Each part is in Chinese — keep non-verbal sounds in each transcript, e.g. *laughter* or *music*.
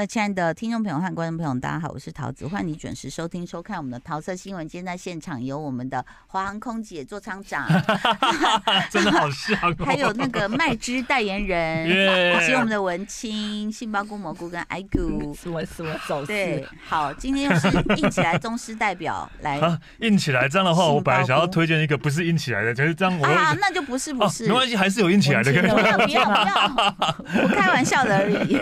各位亲爱的听众朋友和观众朋友，大家好，我是桃子，欢迎你准时收听收看我们的桃色新闻。今天在现场有我们的华航空姐座舱长 *laughs* *laughs* 真的好像、哦，还有那个麦汁代言人，以及我们的文青杏鲍菇蘑菇跟艾菇，是我是我走对，好，今天又是硬起来宗师代表 *laughs* 来，硬起来这样的话，我本来想要推荐一个不是硬起来的，就是这样我，啊，那就不是不是，哦、没关系，还是有硬起来的，的，不要不要不要，我开玩笑的而已，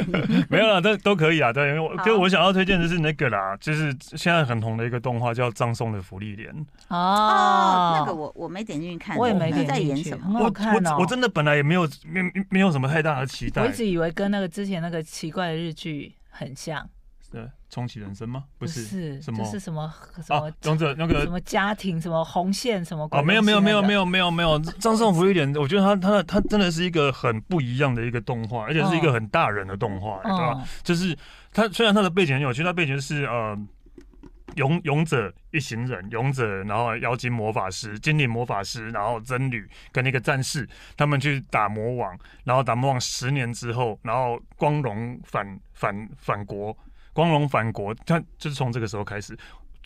没有了，都都。可以啊，对，因为我就我想要推荐的是那个啦，就是现在很红的一个动画叫《葬送的福利莲》哦，那个我我没点进去看，我也没点，在演什么？我看哦。我我真的本来也没有没没有什么太大的期待，我一直以为跟那个之前那个奇怪的日剧很像。对，重启人生吗？不是，是什么？是什么什么？勇者那个什么家庭什么红线什么？哦，没有没有没有没有没有没有，张颂福一点，我觉得他他他真的是一个很不一样的一个动画，而且是一个很大人的动画，对吧？就是他虽然他的背景很有趣，他背景是呃勇勇者一行人，勇者然后妖精魔法师、精灵魔法师，然后僧侣跟那个战士，他们去打魔王，然后打魔王十年之后，然后光荣反反反国。光荣反国，他就是从这个时候开始。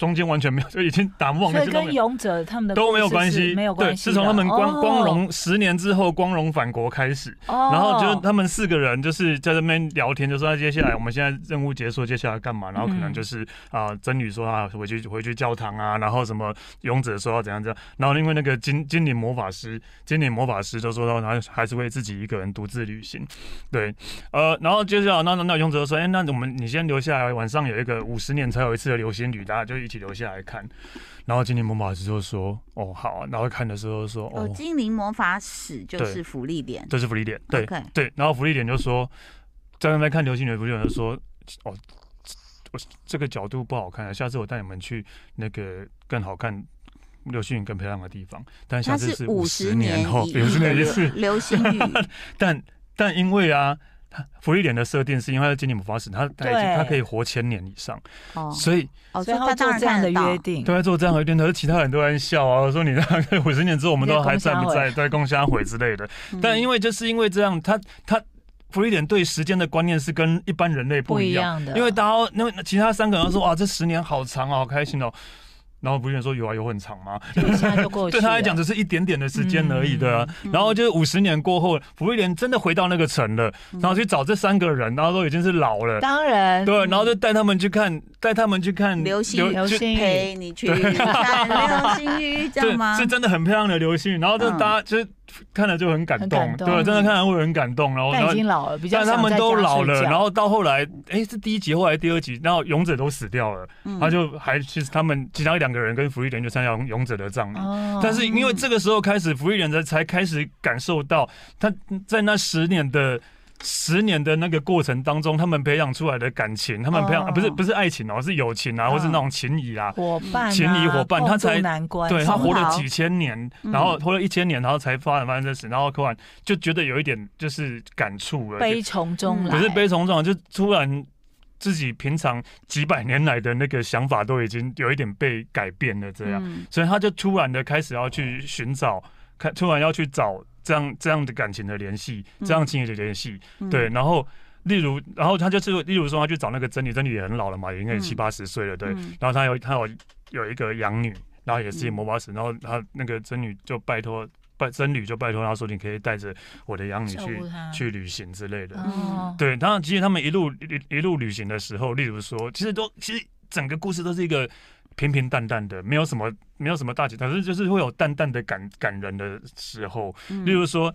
中间完全没有，就已经打不完。所以跟勇者他们的都没有关系，没有关系。对，是从他们光光荣十年之后，光荣返国开始。哦。然后就是他们四个人就是在这边聊天，就说接下来我们现在任务结束，接下来干嘛？然后可能就是啊，真女说啊，回去回去教堂啊，然后什么勇者说要怎样怎样。然后因为那个精精灵魔法师，精灵魔法师就说到，他还是会自己一个人独自旅行。对，呃，然后接下来那那那勇者说，哎，那我们你先留下来，晚上有一个五十年才有一次的流星雨，大家就一起留下来看，然后精灵魔法师就说：“哦，好啊。”然后看的时候说：“哦，精灵魔法使就是福利点，这是福利点。”对对。然后福利点就说：“在那边看流星雨。”福利点就说：“哦，我这个角度不好看，下次我带你们去那个更好看、流星雨更漂亮的地方。”但下次是五十年后，五十年一次流星雨。*laughs* 但但因为啊。芙莉莲的设定是因为他是精灵魔法使，他他已经他可以活千年以上，所以哦，所以他做这样的约定，对，做这样的约定，可是其他人都在笑啊，说你那五十年之后我们都还在不在，在共襄悔之类的。但因为就是因为这样，他他福利点对时间的观念是跟一般人类不一样的，因为大家因为其他三个人都说哇，这十年好长啊，好开心哦。然后芙莉莲说有啊，有很长吗？*laughs* 对他来讲只是一点点的时间而已对、啊。嗯、然后就是五十年过后，福瑞莲真的回到那个城了，嗯、然后去找这三个人，然后都已经是老了。当然，对，然后就带他们去看，带他们去看流星流星雨，陪你去看流星雨，知道吗？*laughs* 是真的很漂亮的流星雨。然后就大家就是。看了就很感动，对，真的看了会很感动。然后，已经老了，比较他们都老了。然后到后来，哎，是第一集后来第二集，然后勇者都死掉了，他就还其实他们其他两个人跟芙莉莲就参加勇者的葬礼。但是因为这个时候开始，芙莉莲才开始感受到他在那十年的。十年的那个过程当中，他们培养出来的感情，他们培养、oh. 啊、不是不是爱情哦，是友情啊，oh. 或是那种情谊啊，伙伴、啊、情谊伙伴，他才对他活了几千年，然后活了一千年，然后才发展发生这事，然后突然就觉得有一点就是感触了，悲从中来，不是悲从中来，就突然自己平常几百年来的那个想法都已经有一点被改变了，这样，嗯、所以他就突然的开始要去寻找，开突然要去找。这样这样的感情的联系，这样情谊的联系，嗯、对，然后例如，然后他就是，例如说，他去找那个真女，真女也很老了嘛，也应该七八十岁了，对。嗯、然后他有他有有一个养女，然后也是魔法使，嗯、然后他那个真女就拜托拜真女就拜托他说，你可以带着我的养女去去旅行之类的。嗯、对，当然其实他们一路一一路旅行的时候，例如说，其实都其实整个故事都是一个。平平淡淡的，没有什么，没有什么大起，但是就是会有淡淡的感感人的时候。嗯、例如说，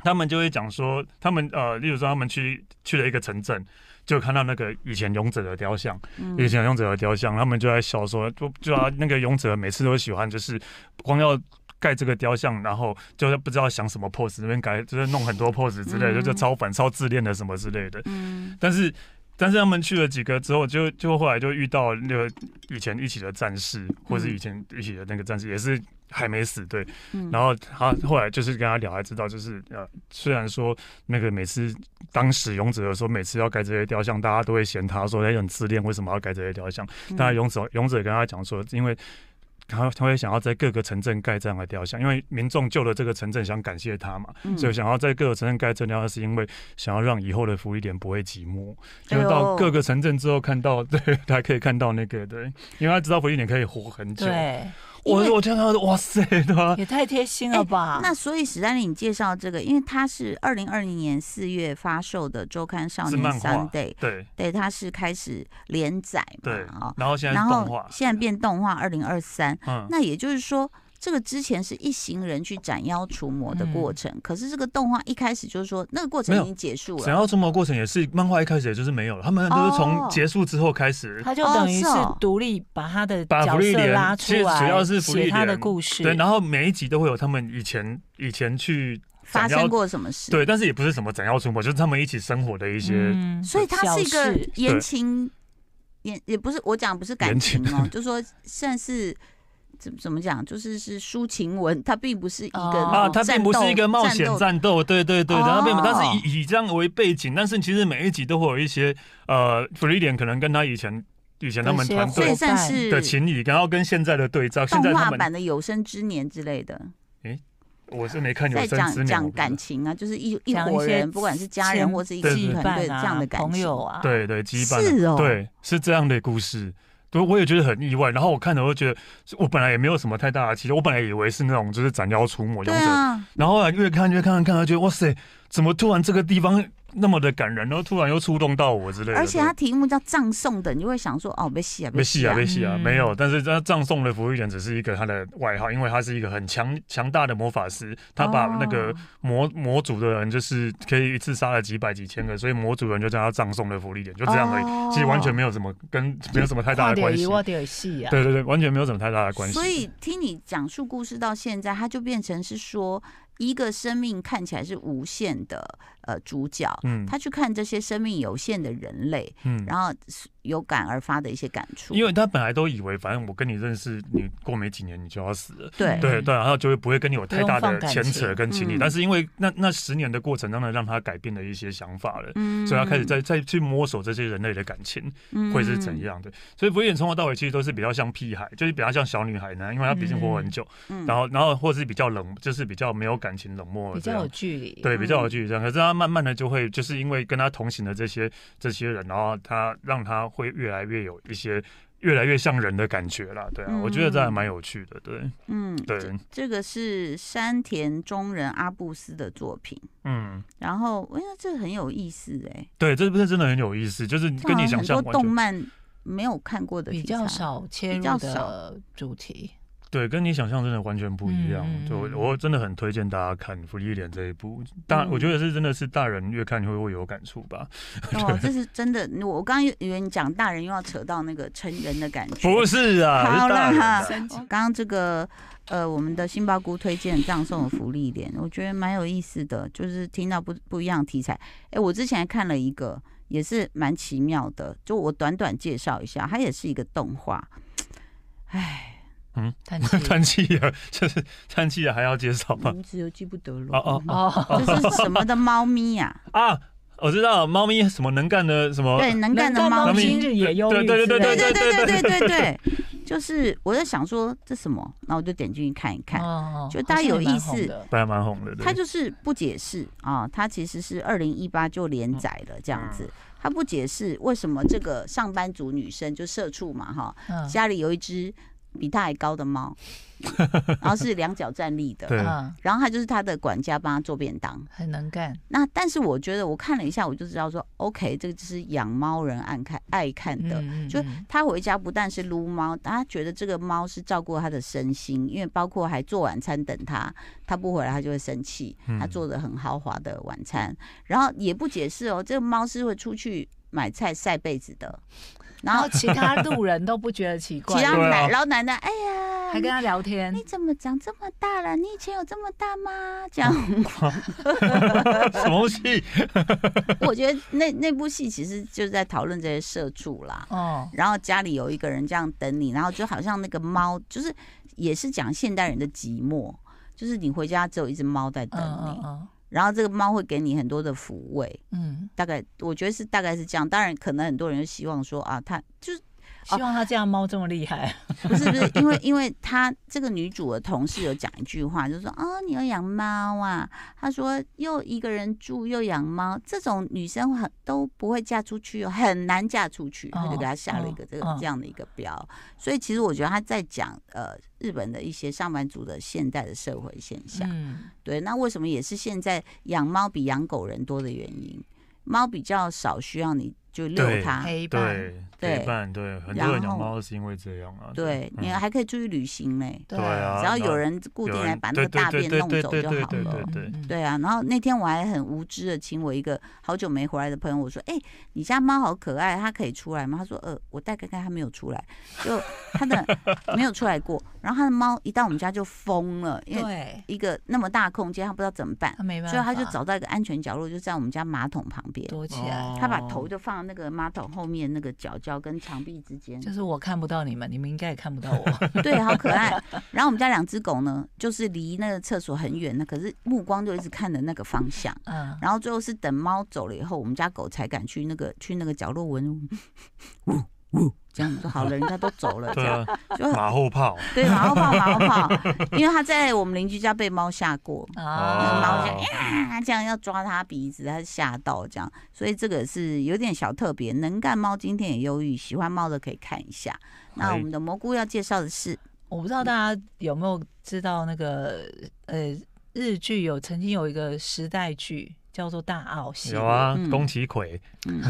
他们就会讲说，他们呃，例如说他们去去了一个城镇，就看到那个以前勇者的雕像，嗯、以前勇者的雕像，他们就在笑说，就就啊，那个勇者每次都喜欢，就是光要盖这个雕像，然后就是不知道想什么 pose，那边改就是弄很多 pose 之类的，嗯、就超反、超自恋的什么之类的。嗯，但是。但是他们去了几个之后，就就后来就遇到那个以前一起的战士，或是以前一起的那个战士，也是还没死，对。嗯、然后他后来就是跟他聊，才知道就是呃，虽然说那个每次当时勇者说每次要改这些雕像，大家都会嫌他说他很自恋，为什么要改这些雕像？但勇者勇者跟他讲说，因为。他他会想要在各个城镇盖这样的雕像，因为民众救了这个城镇，想感谢他嘛，嗯、所以想要在各个城镇盖这雕像，是因为想要让以后的福利点不会寂寞，就到各个城镇之后看到，*laughs* 对，他可以看到那个，对，因为他知道福利点可以活很久。对。我我听到哇塞，对吧？也太贴心了吧！那所以史丹利，你介绍这个，因为它是二零二零年四月发售的周刊少年 Sunday，对对，它是开始连载嘛，对，然后现在动画，然后现在变动画二零二三，嗯，那也就是说。这个之前是一行人去斩妖除魔的过程，嗯、可是这个动画一开始就是说那个过程已经结束了。斩妖除魔过程也是漫画一开始也就是没有了，他们都是从结束之后开始，他就等于是独立把他的角色拉出来，主要是芙莉莲他的故事。对，然后每一集都会有他们以前以前去发生过什么事。对，但是也不是什么斩妖除魔，就是他们一起生活的一些。嗯、所以它是一个言情，言也不是我讲不是感情哦，情 *laughs* 就是说算是。怎怎么讲？就是是抒情文，它并不是一个啊，它并不是一个冒险战斗，对对对，然后并不，它是以以这样为背景，但是其实每一集都会有一些呃，芙莉莲可能跟他以前以前他们团队的情谊，然后跟现在的对照，动画版的有生之年之类的。哎，我是没看有生之年。讲讲感情啊，就是一一伙人，不管是家人或是一个团队这样的感情啊，对对羁绊，是哦，对，是这样的故事。我也觉得很意外，然后我看了，我就觉得我本来也没有什么太大的期待，我本来以为是那种就是斩妖除魔勇者，啊、然后越看越看，看看觉得哇塞，怎么突然这个地方？那么的感人，然后突然又触动到我之类的。而且它题目叫葬送的，你就会想说哦，没戏啊，没戏啊，没戏啊，没有。但是他葬送的芙莉莲只是一个他的外号，因为他是一个很强强大的魔法师，他把那个魔魔族的人就是可以一次杀了几百几千个，所以魔族人就叫他葬送的福利点，就这样而已。其实完全没有什么跟没有什么太大的关系。对对对，完全没有什么太大的关系。所以听你讲述故事到现在，他就变成是说。一个生命看起来是无限的，呃，主角，嗯，他去看这些生命有限的人类，嗯，然后有感而发的一些感触。因为他本来都以为，反正我跟你认识，你过没几年你就要死了，对对对，然后就会不会跟你有太大的牵扯跟情谊。但是因为那那十年的过程当中让他改变了一些想法了，嗯，所以他开始在再去摸索这些人类的感情会是怎样的。所以芙莉莲从头到尾其实都是比较像屁孩，就是比较像小女孩呢，因为她毕竟活很久，嗯，然后然后或者是比较冷，就是比较没有感情冷漠，比较有距离，对，比较有距离这样。可是他慢慢的就会，就是因为跟他同行的这些这些人，然后他让他会越来越有一些越来越像人的感觉了，对啊，嗯、我觉得这还蛮有趣的，对，嗯，对。这，这个是山田中人阿布斯的作品，嗯，然后我觉得这很有意思哎、欸，对，这部是真的很有意思，就是跟你想象很多动漫没有看过的比较少切入的主题。对，跟你想象真的完全不一样。嗯、就我真的很推荐大家看《芙莉莲》这一部。大，我觉得是真的是大人越看会会有感触吧。哦，这是真的。我刚刚以为你讲大人又要扯到那个成人的感觉。不是啊，好了哈。*laughs* 刚刚这个呃，我们的杏鲍菇推荐葬送的芙莉莲，我觉得蛮有意思的，就是听到不不一样的题材。哎，我之前还看了一个，也是蛮奇妙的，就我短短介绍一下，它也是一个动画。哎。嗯，叹气 *laughs* 啊，就是叹气啊，还要介绍吗？名字又记不得了。哦哦哦，这是什么的猫咪呀？*laughs* 啊，我知道，猫咪什么能干的什么？对，能干的猫咪。今日也忧郁。对对对对对对对对对对，就是我在想说这什么，那我就点进去看一看。哦，就大家有意思，大家蛮红的。它就是不解释啊，它其实是二零一八就连载了这样子。他不解释为什么这个上班族女生就社畜嘛哈，家里有一只。比他还高的猫，*laughs* 然后是两脚站立的，对。然后他就是他的管家，帮他做便当，很能干。那但是我觉得我看了一下，我就知道说，OK，这个就是养猫人爱看爱看的，嗯嗯、就他回家不但是撸猫，他觉得这个猫是照顾他的身心，因为包括还做晚餐等他，他不回来他就会生气，他做的很豪华的晚餐，然后也不解释哦，这个猫是会出去买菜晒被子的。然后其他 *laughs* 路人都不觉得奇怪，其他奶老奶奶，哎呀，还跟他聊天。你怎么长这么大了？你以前有这么大吗？这样，什么戏？*laughs* 我觉得那那部戏其实就是在讨论这些社畜啦。哦。然后家里有一个人这样等你，然后就好像那个猫，就是也是讲现代人的寂寞，就是你回家只有一只猫在等你。然后这个猫会给你很多的抚慰，嗯，大概我觉得是大概是这样。当然，可能很多人希望说啊，它就是希望他这样猫这么厉害。不 *laughs* 是不是，因为因为他这个女主的同事有讲一句话，就是说啊、哦，你要养猫啊？他说又一个人住又养猫，这种女生很都不会嫁出去，很难嫁出去。他就给他下了一个这个这样的一个标。所以其实我觉得他在讲呃日本的一些上班族的现代的社会现象。嗯，对，那为什么也是现在养猫比养狗人多的原因？猫比较少需要你。就遛它，陪伴，对，陪伴，对，很多人养猫是因为这样啊。对，你还可以出去旅行呢。对啊，只要有人固定来把那个大便弄走就好了。对，对啊。然后那天我还很无知的请我一个好久没回来的朋友，我说：“哎，你家猫好可爱，它可以出来吗？”他说：“呃，我带看看，它没有出来，就它的没有出来过。然后它的猫一到我们家就疯了，因为一个那么大空间，它不知道怎么办，所以它就找到一个安全角落，就在我们家马桶旁边躲起来，它把头就放。那个马桶后面那个角角跟墙壁之间，就是我看不到你们，你们应该也看不到我。*laughs* 对，好可爱。然后我们家两只狗呢，就是离那个厕所很远的，可是目光就一直看着那个方向。嗯。然后最后是等猫走了以后，我们家狗才敢去那个去那个角落闻。呜 *laughs* 呜。这样子好了，人家都走了，*laughs* 这样就马后炮。对，马后炮，马后炮。因为他在我们邻居家被猫吓过，啊，猫就呀这样要抓他鼻子，他吓到这样，所以这个是有点小特别。能干猫今天也忧郁，喜欢猫的可以看一下。那我们的蘑菇要介绍的是，我不知道大家有没有知道那个呃日剧有曾经有一个时代剧。叫做大奥系列，有啊，宫崎葵，嗯，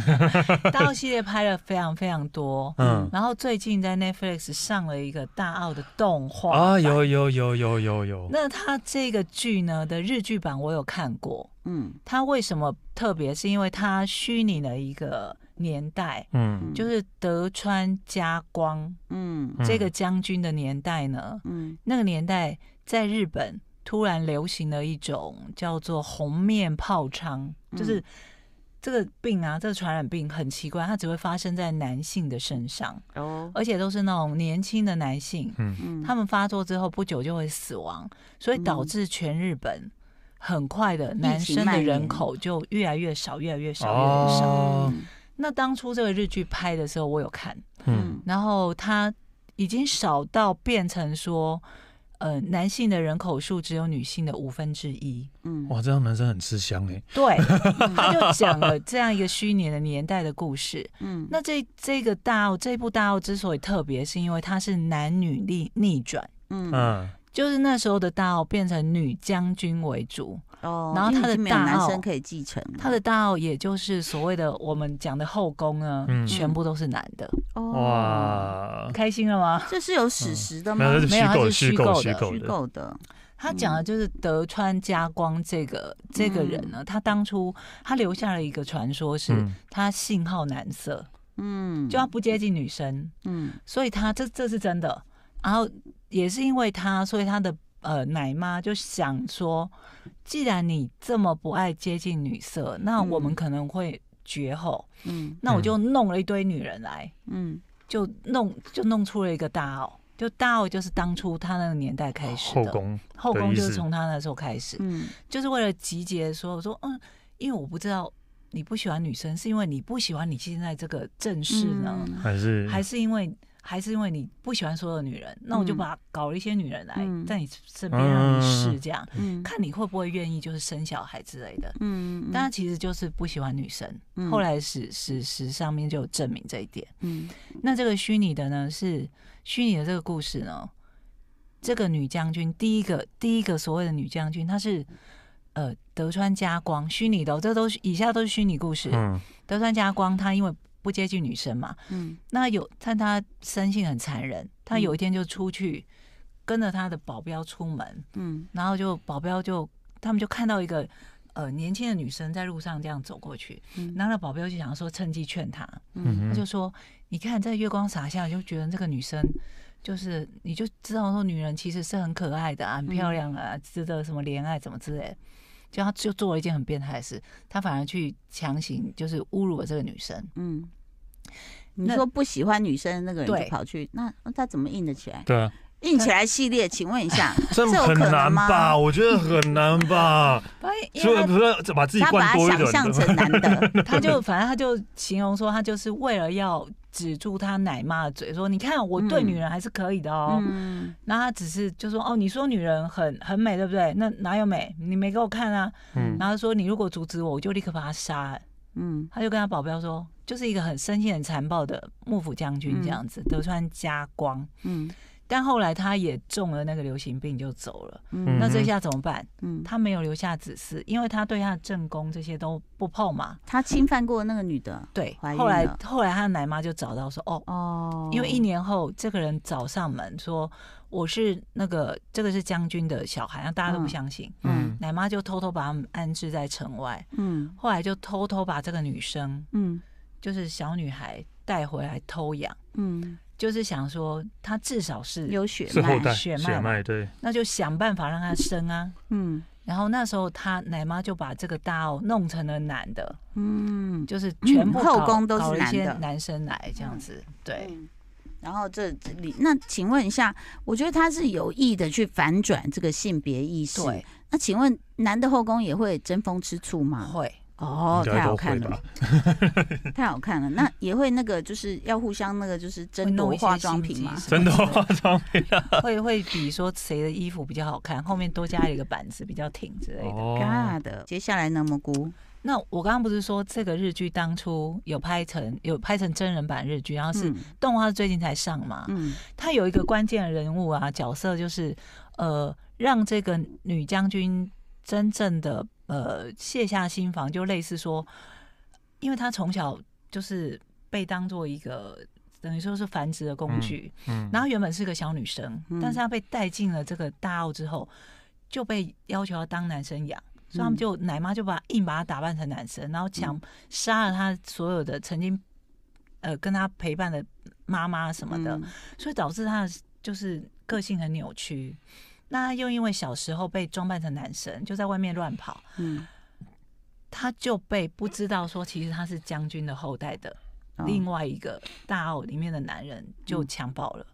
大奥系列拍了非常非常多，嗯，然后最近在 Netflix 上了一个大奥的动画啊，有有有有有有。那他这个剧呢的日剧版我有看过，嗯，他为什么特别？是因为他虚拟了一个年代，嗯，就是德川家光，嗯，这个将军的年代呢，嗯，那个年代在日本。突然流行了一种叫做红面疱疮，就是这个病啊，这个传染病很奇怪，它只会发生在男性的身上，哦，而且都是那种年轻的男性，嗯，他们发作之后不久就会死亡，所以导致全日本很快的男生的人口就越来越少，越来越少，越来越少。那当初这个日剧拍的时候，我有看，嗯，然后它已经少到变成说。呃，男性的人口数只有女性的五分之一。嗯，哇，这样男生很吃香哎。对，*laughs* 他就讲了这样一个虚拟的年代的故事。嗯，那这这个大奥这部大奥之所以特别，是因为它是男女逆逆转。嗯，就是那时候的大奥变成女将军为主。哦，然后他的大男生可以继承，他的大奥也就是所谓的我们讲的后宫呢，全部都是男的。哇，开心了吗？*laughs* 这是有史实的吗？没有，它是虚构的，虚构的。他讲的就是德川家光这个这个人呢，他当初他留下了一个传说，是他性好男色，嗯，就他不接近女生，嗯，所以他这这是真的。然后也是因为他，所以他的。呃，奶妈就想说，既然你这么不爱接近女色，那我们可能会绝后。嗯，那我就弄了一堆女人来，嗯，就弄就弄出了一个大奥，就大奥就是当初他那个年代开始的后宫，后宫就是从他那时候开始，嗯，就是为了集结说，我说嗯，因为我不知道你不喜欢女生，是因为你不喜欢你现在这个正室呢，还是还是因为？还是因为你不喜欢所有的女人，那我就把搞了一些女人来在你身边让你试，这样、嗯、看你会不会愿意，就是生小孩之类的。嗯，但他其实就是不喜欢女生。嗯、后来史史实上面就有证明这一点。嗯，那这个虚拟的呢，是虚拟的这个故事呢，这个女将军第一个第一个所谓的女将军，她是呃德川家光虚拟的、哦，这都是以下都是虚拟故事。嗯，德川家光他因为。不接近女生嘛？嗯，那有，但他生性很残忍。他有一天就出去，跟着他的保镖出门，嗯，然后就保镖就他们就看到一个呃年轻的女生在路上这样走过去，嗯，然后那保镖就想说趁机劝他，嗯，他就说，你看在月光洒下，就觉得这个女生就是你就知道说女人其实是很可爱的啊，很漂亮啊，值得什么怜爱怎么之类。就他就做了一件很变态的事，他反而去强行就是侮辱了这个女生。嗯，你说不喜欢女生的那个人就跑去，那他怎么硬得起来？对啊，硬起来系列，请问一下，*laughs* 这很难吧？我觉得很难吧？所以不是把自己灌多一点，他把他想象成男的，*laughs* 他就反正他就形容说，他就是为了要止住他奶妈的嘴，说：“你看我对女人还是可以的哦。嗯”然后他只是就说：“哦，你说女人很很美，对不对？那哪有美？你没给我看啊。嗯”然后说：“你如果阻止我，我就立刻把他杀。”嗯，他就跟他保镖说：“就是一个很生性、很残暴的幕府将军这样子，嗯、德川家光。”嗯。但后来他也中了那个流行病就走了，嗯、那这下怎么办？嗯，他没有留下子嗣，因为他对他的正宫这些都不碰嘛。他侵犯过那个女的，对。后来后来他的奶妈就找到说，哦哦，因为一年后这个人找上门说我是那个这个是将军的小孩，让大家都不相信。嗯，奶妈就偷偷把他们安置在城外。嗯，后来就偷偷把这个女生，嗯，就是小女孩带回来偷养。嗯。就是想说，他至少是有血脉，血脉对，那就想办法让他生啊。嗯，然后那时候他奶妈就把这个大奥弄成了男的，嗯，就是全部后宫都是男的，男生来这样子，对。然后这这里，那请问一下，我觉得他是有意的去反转这个性别意识。对，那请问男的后宫也会争风吃醋吗？会。哦，太好看了，太好看了。那也会那个，就是要互相那个，就是争夺化妆品嘛，争夺化妆品，会会比说谁的衣服比较好看，后面多加了一个板子比较挺之类的。嘎的。接下来呢，蘑菇。那我刚刚不是说这个日剧当初有拍成有拍成真人版日剧，然后是动画最近才上嘛？嗯，它有一个关键人物啊，角色就是呃，让这个女将军真正的。呃，卸下心防，就类似说，因为他从小就是被当做一个等于说是繁殖的工具，嗯，嗯，然后原本是个小女生，嗯，但是她被带进了这个大澳之后，就被要求要当男生养，嗯，所以他们就奶妈就把硬把她打扮成男生，然后抢杀了她所有的曾经呃跟她陪伴的妈妈什么的，嗯，所以导致她就是个性很扭曲。那他又因为小时候被装扮成男生，就在外面乱跑，嗯，他就被不知道说其实他是将军的后代的另外一个大澳里面的男人就强暴了，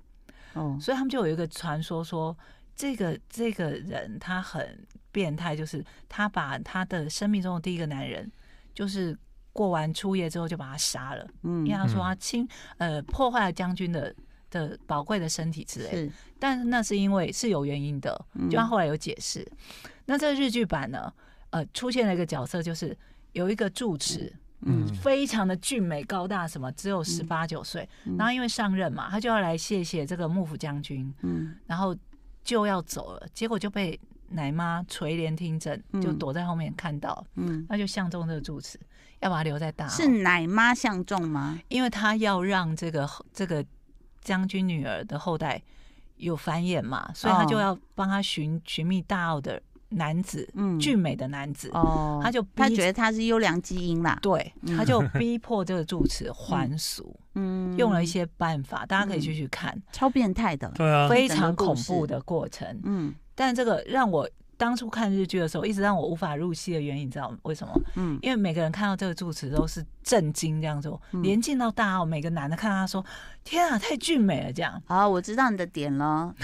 哦，所以他们就有一个传说说，这个这个人他很变态，就是他把他的生命中的第一个男人，就是过完初夜之后就把他杀了，嗯，因为他说他侵呃破坏了将军的。的宝贵的身体之类，是，但是那是因为是有原因的，就他后来有解释。嗯、那这个日剧版呢，呃，出现了一个角色，就是有一个住持，嗯，非常的俊美高大，什么只有十八九岁，然后因为上任嘛，他就要来谢谢这个幕府将军，嗯，然后就要走了，结果就被奶妈垂帘听政，就躲在后面看到，嗯，那就相中这个住持，要把他留在大。是奶妈相中吗？因为他要让这个这个。将军女儿的后代有繁衍嘛，所以他就要帮他寻寻觅大澳的男子，嗯，俊美的男子。哦，他就他觉得他是优良基因啦，对，*laughs* 他就逼迫这个住持还俗，嗯，用了一些办法，大家可以继续看，超变态的，对啊，非常恐怖的过程，嗯，但这个让我。当初看日剧的时候，一直让我无法入戏的原因，你知道为什么？嗯，因为每个人看到这个住持都是震惊这样做，嗯、连进到大奥，每个男的看到他说：“天啊，太俊美了！”这样。好，我知道你的点了，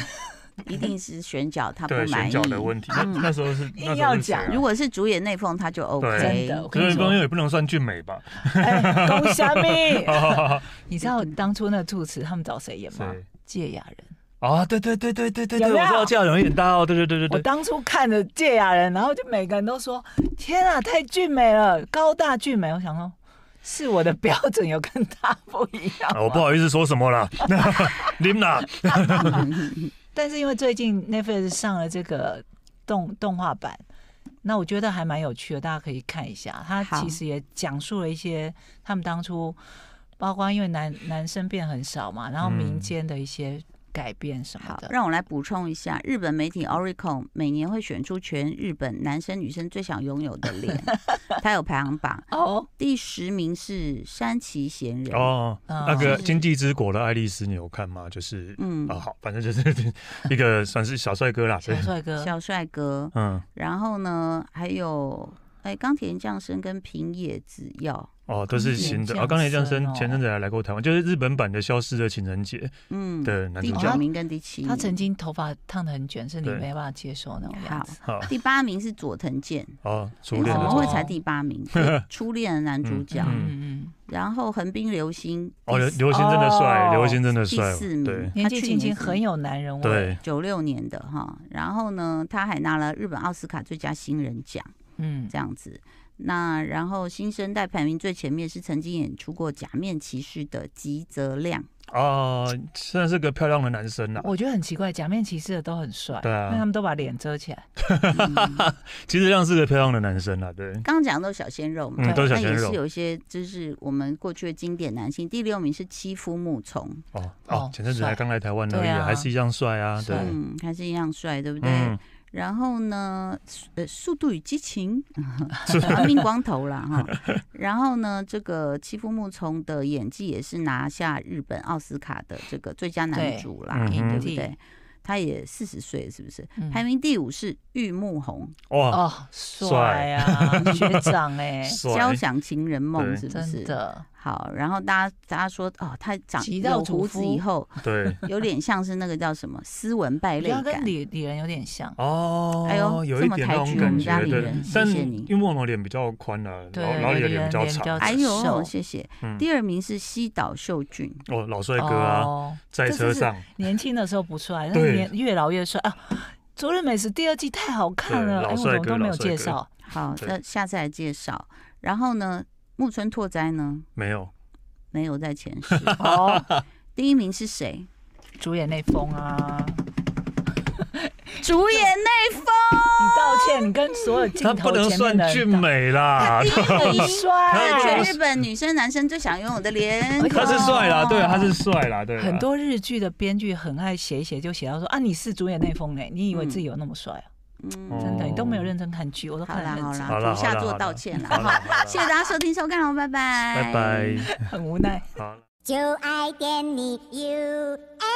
一定是选角他不满意。选角的问题，那、嗯、那时候是 *laughs* 硬要讲，如果是主演内丰，他就 OK。真的，可是光佑也不能算俊美吧？*laughs* 恭喜你！*laughs* 你知道当初那个住持他们找谁演吗？芥雅人。啊，对对对对对对对，我知道堺雅人演大哦，对对对对对。我当初看着堺雅人，然后就每个人都说：“天啊，太俊美了，高大俊美。”我想说，是我的标准有跟他不一样。*laughs* 我不好意思说什么了，*laughs* 你们呐。*laughs* 但是因为最近 Netflix 上了这个动动画版，那我觉得还蛮有趣的，大家可以看一下。他其实也讲述了一些他们当初，包括因为男男生变很少嘛，然后民间的一些。改变什么的？让我来补充一下，日本媒体 Oricon 每年会选出全日本男生女生最想拥有的脸，*laughs* 它有排行榜哦。第十名是山崎贤人哦，那个经济之国的爱丽丝，你有看吗？就是嗯啊，好，反正就是 *laughs* 一个算是小帅哥啦，小帅哥，小帅哥。嗯，然后呢，还有。哎，钢铁降生跟平野紫耀。哦，都是新的。哦，钢铁降生前阵子还来过台湾，就是日本版的《消失的情人节》嗯的男主角。第九名跟第七，他曾经头发烫的很卷，是你没办法接受那种样子。好，第八名是佐藤健。哦，初恋怎么会才第八名？*laughs* 初恋的男主角。嗯嗯。然后横滨流星。哦，流星真的帅，流星真的帅。第四名，年纪轻轻很有男人味。对，九六年的哈。然后呢，他还拿了日本奥斯卡最佳新人奖。嗯，这样子。那然后新生代排名最前面是曾经演出过《假面骑士》的吉泽亮哦，算是个漂亮的男生呐。我觉得很奇怪，《假面骑士》的都很帅，对啊，因为他们都把脸遮起来。吉泽亮是个漂亮的男生啊，对。刚刚讲的都是小鲜肉嘛，嗯，都是小鲜肉。也是有一些就是我们过去的经典男性。第六名是七夫木从哦哦，前阵子还刚来台湾而已，还是一样帅啊，对，嗯，还是一样帅，对不对？然后呢，呃，《速度与激情》亡 *laughs* 命光头啦哈。然后呢，这个七夫木聪的演技也是拿下日本奥斯卡的这个最佳男主啦，对不对？他也四十岁，是不是？排名第五是玉木宏，哇，哦，帅啊，学长哎，*laughs*《交响情人梦》是不是？真的。好，然后大家大家说哦，他长有胡子以后，*laughs* 对，有点像是那个叫什么斯文败类感，跟李李仁有点像哦。哎呦，有一点那种感觉，对。谢谢你，因为我脸比较宽啊，然后李仁脸比较长。哎呦，谢谢。第二名是西岛秀俊，哦，老帅哥啊，在车上。年轻的时候不帅，那年越老越帅啊。昨日美食第二季太好看了，哎，我怎么都没有介绍。好，那下次来介绍。然后呢？木村拓哉呢？没有，没有在前十。*laughs* 哦，第一名是谁？主演内丰啊！主演内丰，你道歉，你跟所有镜头前面的。他不能算俊美啦，第一很帅，全日本女生男生最想拥有的脸。他是帅啦，对，他是帅啦，对。很多日剧的编剧很爱写一写，就写到说啊，你是主演内丰哎，你以为自己有那么帅啊？嗯，真的，你都没有认真看剧，我都看了。好了，下作道歉了，谢谢大家收听收看哦，拜拜，拜拜，*laughs* 很无奈。好。就爱点你 UFO